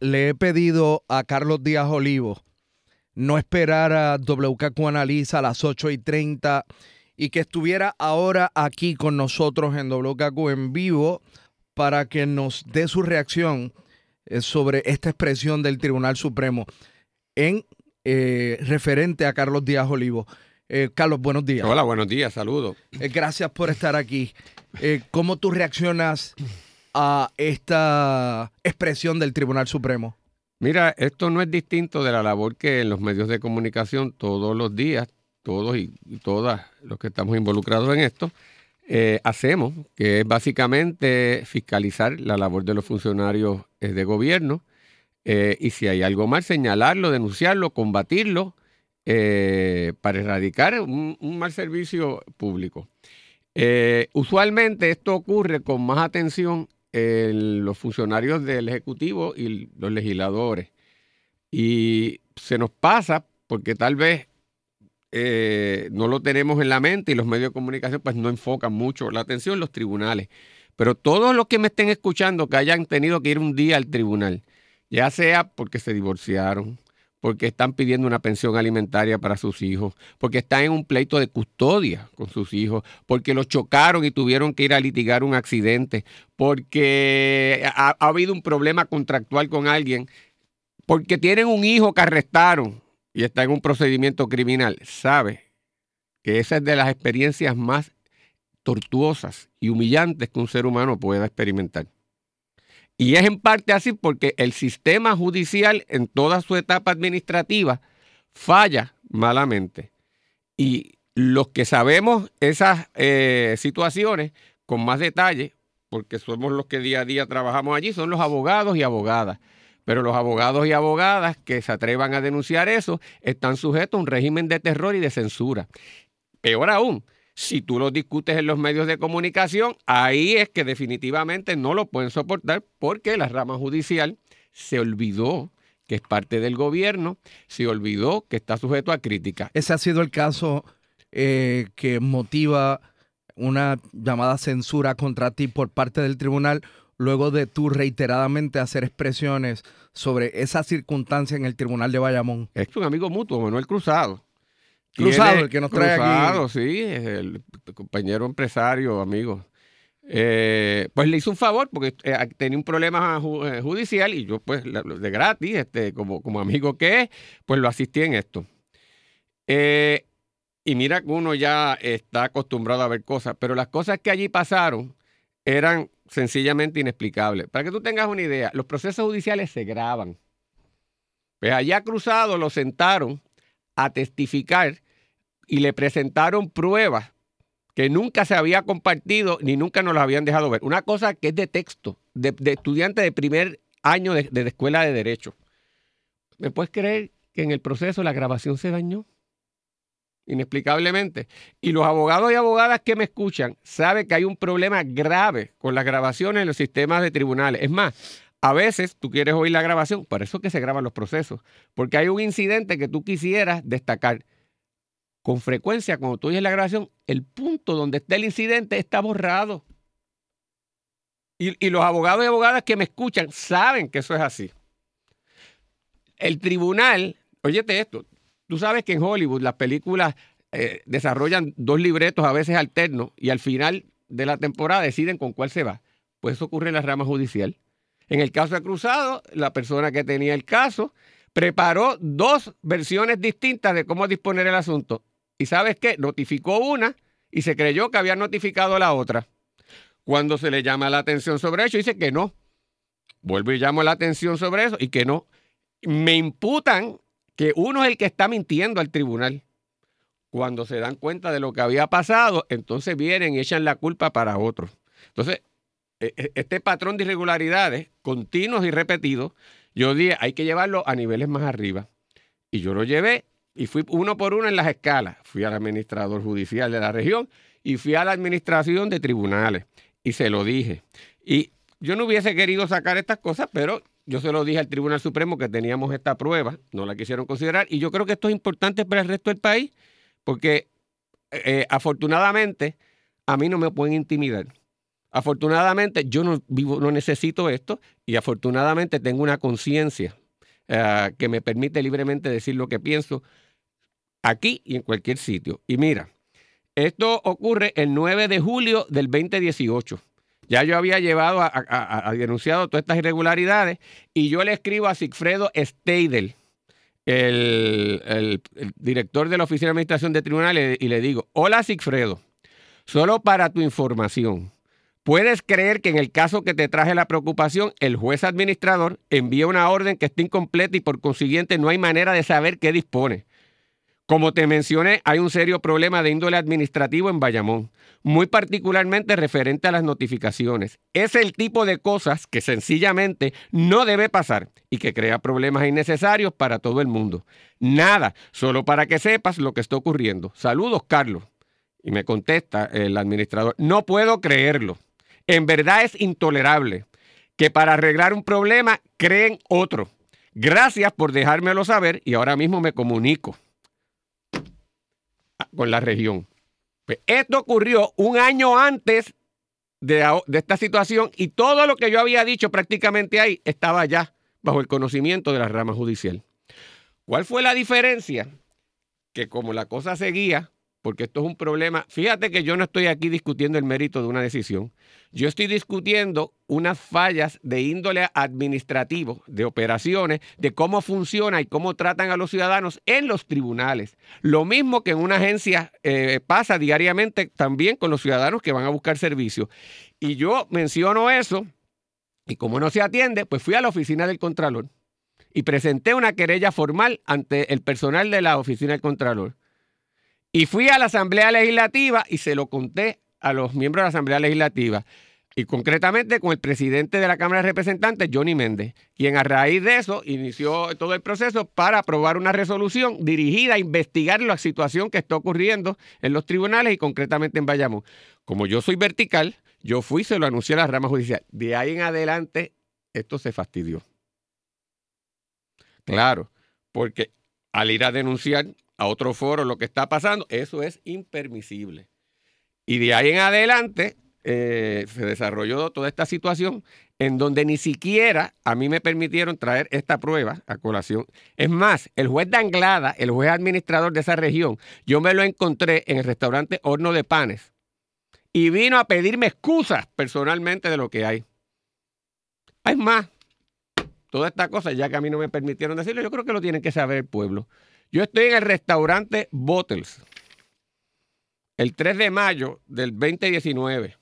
le he pedido a Carlos Díaz Olivo no esperar a WKQ Analiza a las 8 y 30 y que estuviera ahora aquí con nosotros en WKQ en vivo para que nos dé su reacción eh, sobre esta expresión del Tribunal Supremo en eh, referente a Carlos Díaz Olivo. Eh, Carlos, buenos días. Hola, buenos días, saludos. Eh, gracias por estar aquí. ¿Cómo tú reaccionas a esta expresión del Tribunal Supremo? Mira, esto no es distinto de la labor que en los medios de comunicación todos los días, todos y, todas los que estamos involucrados en esto, eh, hacemos, que es básicamente fiscalizar la labor de los funcionarios eh, de gobierno eh, y si hay algo mal, señalarlo, denunciarlo, combatirlo para erradicar un, mal servicio público. Usualmente esto ocurre con más atención en los funcionarios del Ejecutivo y los legisladores. Y se nos pasa porque tal vez eh, no lo tenemos en la mente y los medios de comunicación pues no enfocan mucho la atención los tribunales. Pero todos los que me estén escuchando que hayan tenido que ir un día al tribunal, ya sea porque se divorciaron, porque están pidiendo una pensión alimentaria para sus hijos, porque están en un pleito de custodia con sus hijos, porque los chocaron y tuvieron que ir a litigar un accidente, porque ha, ha habido un problema contractual con alguien, porque tienen un hijo que arrestaron y está en un procedimiento criminal, sabe que esa es de las experiencias más tortuosas y humillantes que un ser humano pueda experimentar. Y es en parte así porque el sistema judicial en toda su etapa administrativa falla malamente. Y los que sabemos esas eh, situaciones con más detalle, porque somos los que día a día trabajamos allí, son los abogados y abogadas. Pero los abogados y abogadas que se atrevan a denunciar eso están sujetos a un régimen de terror y de censura. Peor aún, si tú lo discutes en los medios de comunicación, ahí es que definitivamente no lo pueden soportar porque la rama judicial se olvidó que es parte del gobierno, se olvidó que está sujeto a crítica. Ese ha sido el caso eh, que motiva una llamada censura contra ti por parte del tribunal luego de tú reiteradamente hacer expresiones sobre esa circunstancia en el tribunal de Bayamón. Es un amigo mutuo, Manuel Cruzado. Cruzado, el que nos trae Cruzado, aquí. sí, es el compañero empresario, amigo. Eh, pues le hizo un favor porque eh, tenía un problema ju- eh, judicial y yo pues de gratis, este, como, como amigo que es, pues lo asistí en esto. Eh, y mira que uno ya está acostumbrado a ver cosas, pero las cosas que allí pasaron eran sencillamente inexplicable. Para que tú tengas una idea, los procesos judiciales se graban. Pues allá cruzado lo sentaron a testificar y le presentaron pruebas que nunca se había compartido ni nunca nos las habían dejado ver. Una cosa que es de texto, de, estudiante de primer año de, de escuela de derecho. ¿Me puedes creer que en el proceso la grabación se dañó? Inexplicablemente. Y los abogados y abogadas que me escuchan saben que hay un problema grave con las grabaciones en los sistemas de tribunales. Es más, a veces tú quieres oír la grabación, por eso es que se graban los procesos, porque hay un incidente que tú quisieras destacar. Con frecuencia, cuando tú oyes la grabación, el punto donde está el incidente está borrado. Y, los abogados y abogadas que me escuchan saben que eso es así. El tribunal, óyete esto, tú sabes que en Hollywood las películas eh, desarrollan dos libretos a veces alternos y al final de la temporada deciden con cuál se va. Pues eso ocurre en la rama judicial. En el caso de Cruzado, la persona que tenía el caso preparó dos versiones distintas de cómo disponer el asunto. ¿Y sabes qué? Notificó una y se creyó que había notificado la otra. Cuando se le llama la atención sobre eso, dice que no. Vuelvo y llamo la atención sobre eso y que no. Me imputan que uno es el que está mintiendo al tribunal. Cuando se dan cuenta de lo que había pasado, entonces vienen y echan la culpa para otro. Entonces, e, e, este patrón de irregularidades continuos y repetidos, yo dije, hay que llevarlo a niveles más arriba. Y yo lo llevé y fui uno por uno en las escalas. Fui al administrador judicial de la región y fui a la administración de tribunales. Y se lo dije. Y yo no hubiese querido sacar estas cosas, pero yo se lo dije al Tribunal Supremo que teníamos esta prueba, no la quisieron considerar. Y yo creo que esto es importante para el resto del país, porque eh, afortunadamente a mí no me pueden intimidar. Afortunadamente yo no vivo, no necesito esto y afortunadamente tengo una conciencia uh, que me permite libremente decir lo que pienso aquí y en cualquier sitio. Y mira, esto ocurre el 9 de julio del 2018. Ya yo había llevado a, a, denunciado todas estas irregularidades y yo le escribo a Sigfredo Steidel, el, el, el, director de la Oficina de Administración de Tribunales, y le digo, hola Sigfredo, solo para tu información. Puedes creer que en el caso que te traje la preocupación, el juez administrador envía una orden que está incompleta y por consiguiente no hay manera de saber qué dispone. Como te mencioné, hay un serio problema de índole administrativo en Bayamón, muy particularmente referente a las notificaciones. Es el tipo de cosas que sencillamente no debe pasar y que crea problemas innecesarios para todo el mundo. Nada, solo para que sepas lo que está ocurriendo. Saludos, Carlos. Y me contesta el administrador, no puedo creerlo. En verdad es intolerable que para arreglar un problema creen otro. Gracias por dejármelo saber y ahora mismo me comunico con la región. Pues esto ocurrió un año antes de, de, esta situación y todo lo que yo había dicho prácticamente ahí estaba ya bajo el conocimiento de la rama judicial. ¿Cuál fue la diferencia? Que como la cosa seguía, porque esto es un problema. Fíjate que yo no estoy aquí discutiendo el mérito de una decisión. Yo estoy discutiendo unas fallas de índole administrativo, de operaciones, de cómo funciona y cómo tratan a los ciudadanos en los tribunales. Lo mismo que en una agencia eh, pasa diariamente también con los ciudadanos que van a buscar servicios. Y yo menciono eso y como no se atiende, pues fui a la oficina del Contralor y presenté una querella formal ante el personal de la oficina del Contralor y fui a la Asamblea Legislativa y se lo conté a los miembros de la Asamblea Legislativa. Y concretamente con el presidente de la Cámara de Representantes, Johnny Méndez, quien a raíz de eso inició todo el proceso para aprobar una resolución dirigida a investigar la situación que está ocurriendo en los tribunales y concretamente en Bayamón. Como yo soy vertical, yo fui se lo anuncié a la rama judicial. De ahí en adelante, esto se fastidió. Claro, porque al ir a denunciar a otro foro lo que está pasando, eso es impermisible. Y de ahí en adelante eh, se desarrolló toda esta situación en donde ni siquiera a mí me permitieron traer esta prueba a colación. Es más, el juez de Anglada, el juez administrador de esa región, yo me lo encontré en el restaurante Horno de Panes y vino a pedirme excusas personalmente de lo que hay. Es más, toda esta cosa, ya que a mí no me permitieron decirlo, yo creo que lo tiene que saber el pueblo. Yo estoy en el restaurante Bottles el 3 de mayo del 2019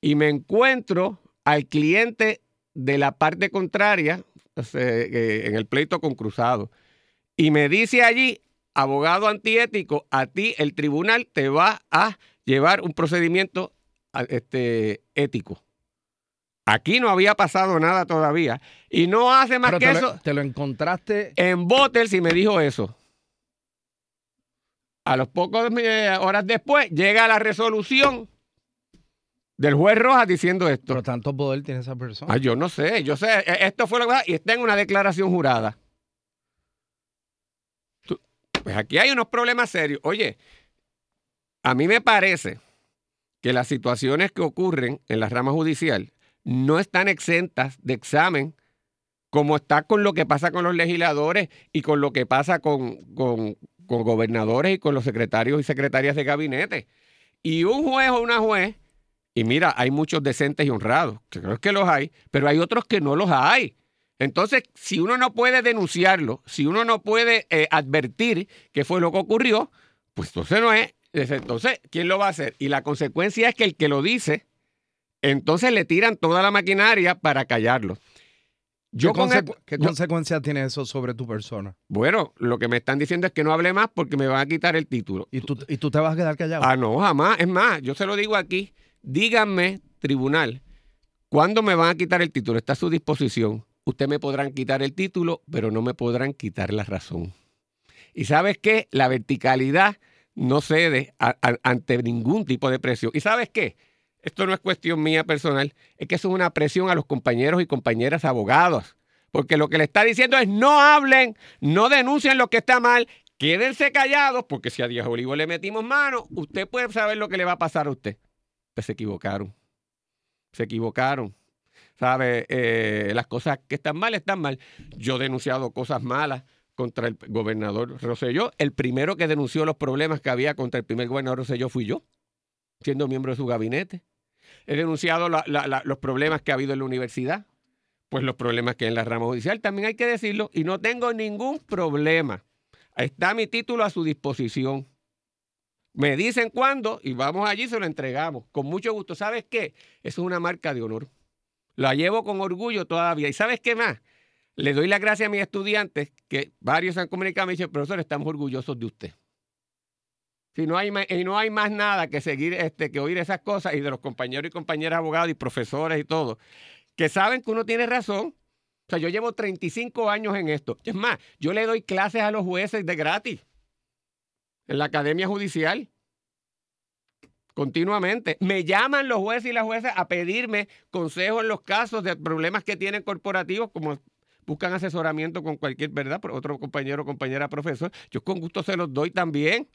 y me encuentro al cliente de la parte contraria eh, en el pleito con Cruzado. Y me dice allí, abogado antiético, a ti el tribunal te va a llevar un procedimiento este, ético. Aquí no había pasado nada todavía. Y no hace más Pero que te, eso. lo, te lo encontraste. En Bottles y me dijo eso. A los pocos eh, horas después llega la resolución del juez Rojas diciendo esto. Pero tanto poder tiene esa persona. Ah, yo no sé, yo sé, eh, esto fue lo que y está en una declaración jurada. Tú- Pues aquí hay unos problemas serios. Oye, a mí me parece que las situaciones que ocurren en la rama judicial no están exentas de examen, como está con lo que pasa con los legisladores y con lo que pasa con, con- con gobernadores y con los secretarios y secretarias de gabinete. Y un juez o una juez y mira, hay muchos decentes y honrados, que creo que los hay, pero hay otros que no los hay. Entonces, si uno no puede denunciarlo, si uno no puede eh, advertir qué fue lo que ocurrió, pues entonces no es. Entonces, ¿quién lo va a hacer? Y la consecuencia es que el que lo dice, entonces le tiran toda la maquinaria para callarlo. Yo ¿Qué, con consecu- el- qué yo- consecuencias tiene eso sobre tu persona? bueno, lo que me están diciendo es que no hable más porque me van a quitar el título. ¿Y tú, y tú te vas a quedar callado? Ah, no, jamás. Es más, yo se lo digo aquí. Díganme, tribunal, ¿cuándo me van a quitar el título? Está a su disposición. Usted me podrán quitar el título, pero no me podrán quitar la razón. Y sabes qué? La verticalidad no cede a- a- ante ningún tipo de presión. ¿Y sabes qué? Esto no es cuestión mía personal, es que eso es una presión a los compañeros y compañeras abogados. Porque lo que le está diciendo es no hablen, no denuncien lo que está mal, quédense callados, porque si a Díaz Olivo le metimos mano, usted puede saber lo que le va a pasar a usted. Pues se equivocaron. Se equivocaron. ¿Sabe? Eh, las cosas que están mal, están mal. Yo he denunciado cosas malas contra el gobernador Rosselló. El primero que denunció los problemas que había contra el primer gobernador Rosselló fui yo, siendo miembro de su gabinete. He denunciado los problemas que ha habido en la universidad, pues los problemas que hay en la rama judicial, también hay que decirlo, y no tengo ningún problema. Está mi título a su disposición. Me dicen cuándo y vamos allí, se lo entregamos. Con mucho gusto. ¿Sabes qué? Eso es una marca de honor. La llevo con orgullo todavía. ¿Y sabes qué más? Le doy las gracias a mis estudiantes, que varios han comunicado y me dicen, profesor, estamos orgullosos de usted. Si no hay, ma- y no hay más nada que seguir, este, que oír esas cosas y de los compañeros y compañeras abogados y profesores y todo, que saben que uno tiene razón. O sea, yo llevo 35 años en esto. Es más, yo le doy clases a los jueces de gratis en la Academia Judicial. Continuamente. Me llaman los jueces y las jueces a pedirme consejos en los casos de problemas que tienen corporativos, como buscan asesoramiento con cualquier, ¿verdad? Por otro compañero o compañera profesor. Yo con gusto se los doy también.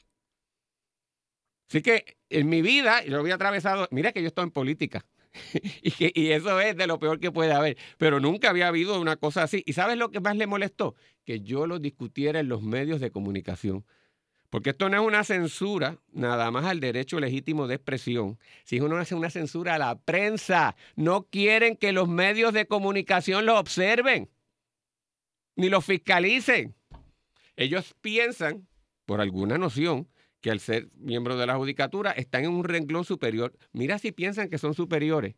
Así que en mi vida, yo había atravesado, mira que yo estoy en política. y, que, y eso es de lo peor que puede haber. Pero nunca había habido una cosa así. ¿Y sabes lo que más le molestó? Que yo lo discutiera en los medios de comunicación. Porque esto no es una censura nada más al derecho legítimo de expresión, si uno hace una censura a la prensa. No quieren que los medios de comunicación lo observen, ni lo fiscalicen. Ellos piensan, por alguna noción, que al ser miembro de la judicatura están en un renglón superior. Mira si piensan que son superiores,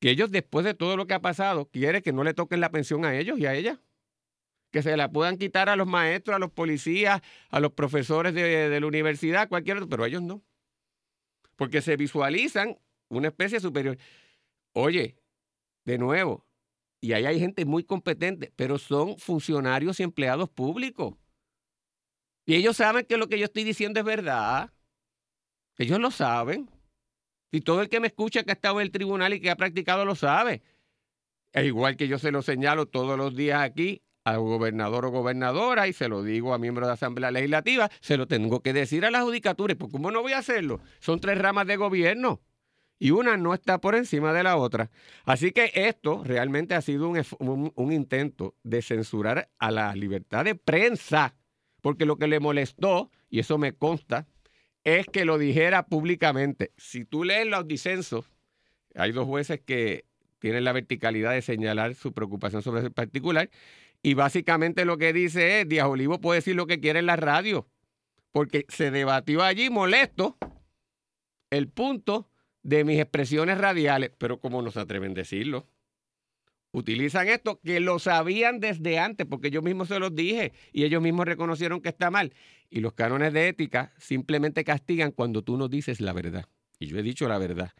que ellos después de todo lo que ha pasado, quieren que no le toquen la pensión a ellos y a ellas que se la puedan quitar a los maestros, a los policías, a los profesores de, de la universidad, cualquier otro, pero ellos no. Porque se visualizan una especie superior. Oye, de nuevo, y ahí hay gente muy competente, pero son funcionarios y empleados públicos. Y ellos saben que lo que yo estoy diciendo es verdad. Ellos lo saben. Y todo el que me escucha que ha estado en el tribunal y que ha practicado lo sabe. E igual que yo se lo señalo todos los días aquí al gobernador o gobernadora y se lo digo a miembros de Asamblea Legislativa, se lo tengo que decir a la judicatura. ¿Y por cómo no voy a hacerlo? Son tres ramas de gobierno y una no está por encima de la otra. Así que esto realmente ha sido un intento de censurar a la libertad de prensa, porque lo que le molestó, y eso me consta, es que lo dijera públicamente. Si tú lees los disensos, hay dos jueces que tienen la verticalidad de señalar su preocupación sobre ese particular, y básicamente lo que dice es, Díaz Olivo puede decir lo que quiere en la radio, porque se debatió allí molesto el punto de mis expresiones radiales, pero como no se atreven a decirlo. Utilizan esto que lo sabían desde antes, porque yo mismo se los dije y ellos mismos reconocieron que está mal. Y los cánones de ética simplemente castigan cuando tú no dices la verdad. Y yo he dicho la verdad.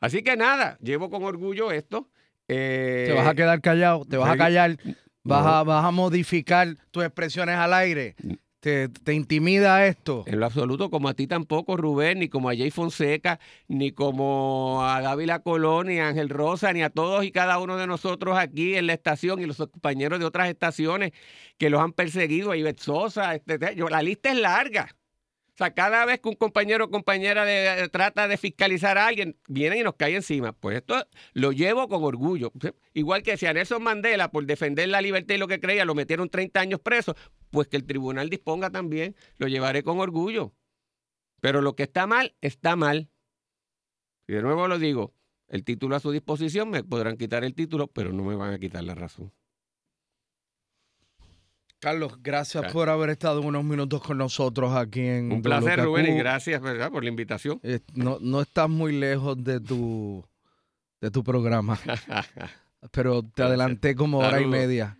Así que nada, llevo con orgullo esto. Eh, Te vas a quedar callado, te vas a callar, vas, No. a, vas a modificar tus expresiones al aire. Te, intimida esto. En lo absoluto, como a ti tampoco, Rubén, ni como a Jay Fonseca, ni como a Dávila Colón, ni a Ángel Rosa, ni a todos y cada uno de nosotros aquí en la estación y los compañeros de otras estaciones que los han perseguido, a Ivette Sosa, este, este, yo- la lista es larga. O sea, cada vez que un compañero o compañera de- trata de fiscalizar a alguien, vienen y nos cae encima. Pues esto lo llevo con orgullo. Igual que si a Nelson Mandela, por defender la libertad y lo que creía, lo metieron 30 años preso, pues que el tribunal disponga también, lo llevaré con orgullo. Pero lo que está mal, está mal. Y de nuevo lo digo, el título a su disposición, me podrán quitar el título, pero no me van a quitar la razón. Carlos, gracias Claro. por haber estado unos minutos con nosotros aquí en Un placer. Rubén, y gracias ¿verdad? por la invitación. Eh, no, no estás muy lejos de tu, de tu programa, pero te adelanté como hora y media.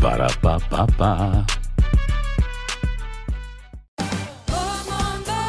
Para,